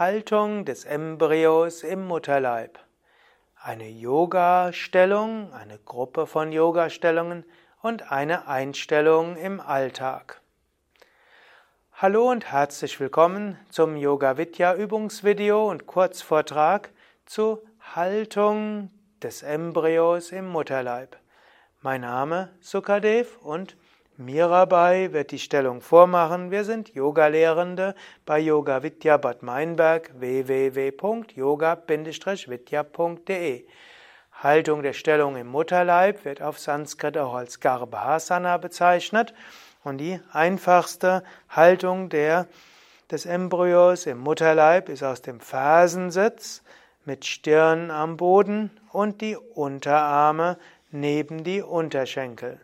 Haltung des Embryos im Mutterleib. Eine Yoga-Stellung, eine Gruppe von Yoga-Stellungen und eine Einstellung im Alltag. Hallo und herzlich willkommen zum Yoga Vidya Übungsvideo und Kurzvortrag zu Haltung des Embryos im Mutterleib. Mein Name Sukadev und Mirabai wird die Stellung vormachen. Wir sind Yogalehrende bei Yoga Vidya Bad Meinberg www.yoga-vidya.de. Haltung der Stellung im Mutterleib wird auf Sanskrit auch als Garbhasana bezeichnet und die einfachste Haltung der, des Embryos im Mutterleib ist aus dem Fersensitz mit Stirn am Boden und die Unterarme neben die Unterschenkel.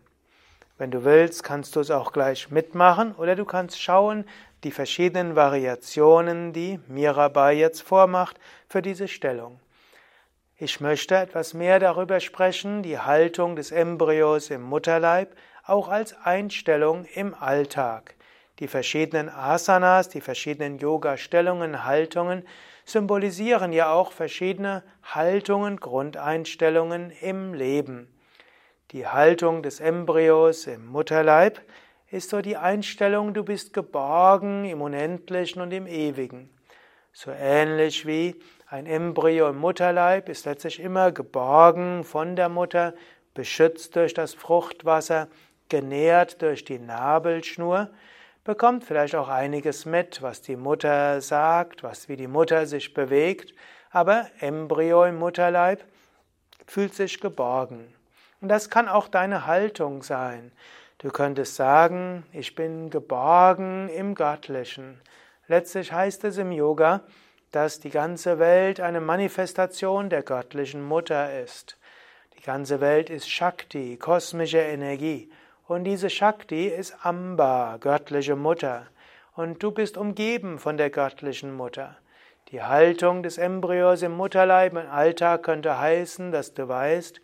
Wenn du willst, kannst du es auch gleich mitmachen oder du kannst schauen, die verschiedenen Variationen, die Mirabai jetzt vormacht für diese Stellung. Ich möchte etwas mehr darüber sprechen, die Haltung des Embryos im Mutterleib, auch als Einstellung im Alltag. Die verschiedenen Asanas, die verschiedenen Yoga-Stellungen, Haltungen symbolisieren ja auch verschiedene Haltungen, Grundeinstellungen im Leben. Die Haltung des Embryos im Mutterleib ist so die Einstellung, du bist geborgen im Unendlichen und im Ewigen. So ähnlich wie ein Embryo im Mutterleib ist letztlich immer geborgen von der Mutter, beschützt durch das Fruchtwasser, genährt durch die Nabelschnur, bekommt vielleicht auch einiges mit, was die Mutter sagt, was wie die Mutter sich bewegt, aber Embryo im Mutterleib fühlt sich geborgen. Und das kann auch deine Haltung sein. Du könntest sagen, ich bin geborgen im Göttlichen. Letztlich heißt es im Yoga, dass die ganze Welt eine Manifestation der göttlichen Mutter ist. Die ganze Welt ist Shakti, kosmische Energie. Und diese Shakti ist Amba, göttliche Mutter. Und du bist umgeben von der göttlichen Mutter. Die Haltung des Embryos im Mutterleib im Alltag könnte heißen, dass du weißt,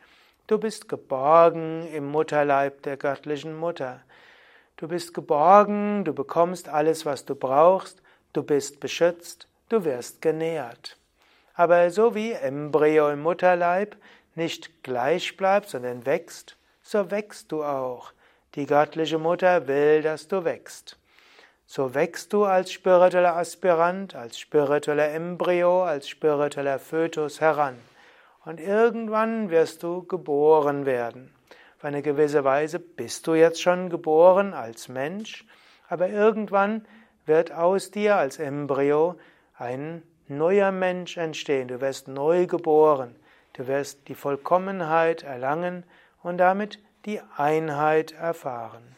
Du bist geborgen im Mutterleib der göttlichen Mutter. Du bist geborgen, du bekommst alles, was du brauchst, du bist beschützt, du wirst genährt. Aber so wie Embryo im Mutterleib nicht gleich bleibt, sondern wächst, so wächst du auch. Die göttliche Mutter will, dass du wächst. So wächst du als spiritueller Aspirant, als spiritueller Embryo, als spiritueller Fötus heran. Und irgendwann wirst du geboren werden. Auf eine gewisse Weise bist du jetzt schon geboren als Mensch, aber irgendwann wird aus dir als Embryo ein neuer Mensch entstehen. Du wirst neu geboren. Du wirst die Vollkommenheit erlangen und damit die Einheit erfahren.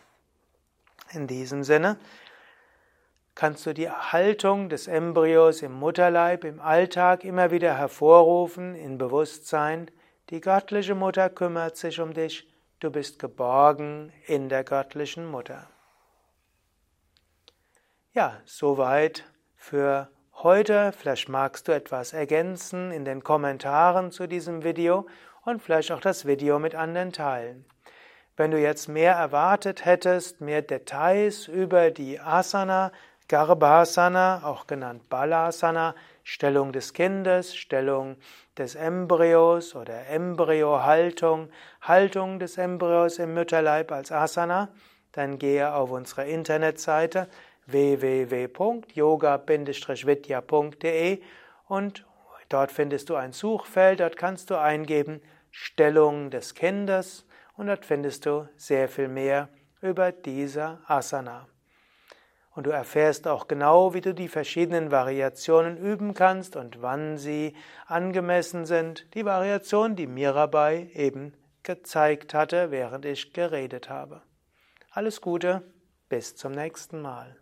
In diesem Sinne, kannst du die Haltung des Embryos im Mutterleib im Alltag immer wieder hervorrufen in Bewusstsein. Die göttliche Mutter kümmert sich um dich, du bist geborgen in der göttlichen Mutter. Ja, soweit für heute. Vielleicht magst du etwas ergänzen in den Kommentaren zu diesem Video und vielleicht auch das Video mit anderen teilen. Wenn du jetzt mehr erwartet hättest, mehr Details über die Asana, Garbhasana, auch genannt Balasana, Stellung des Kindes, Stellung des Embryos oder Embryohaltung, Haltung des Embryos im Mütterleib als Asana, dann gehe auf unsere Internetseite www.yoga-vidya.de und dort findest du ein Suchfeld, dort kannst du eingeben Stellung des Kindes und dort findest du sehr viel mehr über diese Asana. Und du erfährst auch genau, wie du die verschiedenen Variationen üben kannst und wann sie angemessen sind. Die Variation, die Mirabai eben gezeigt hatte, während ich geredet habe. Alles Gute, bis zum nächsten Mal.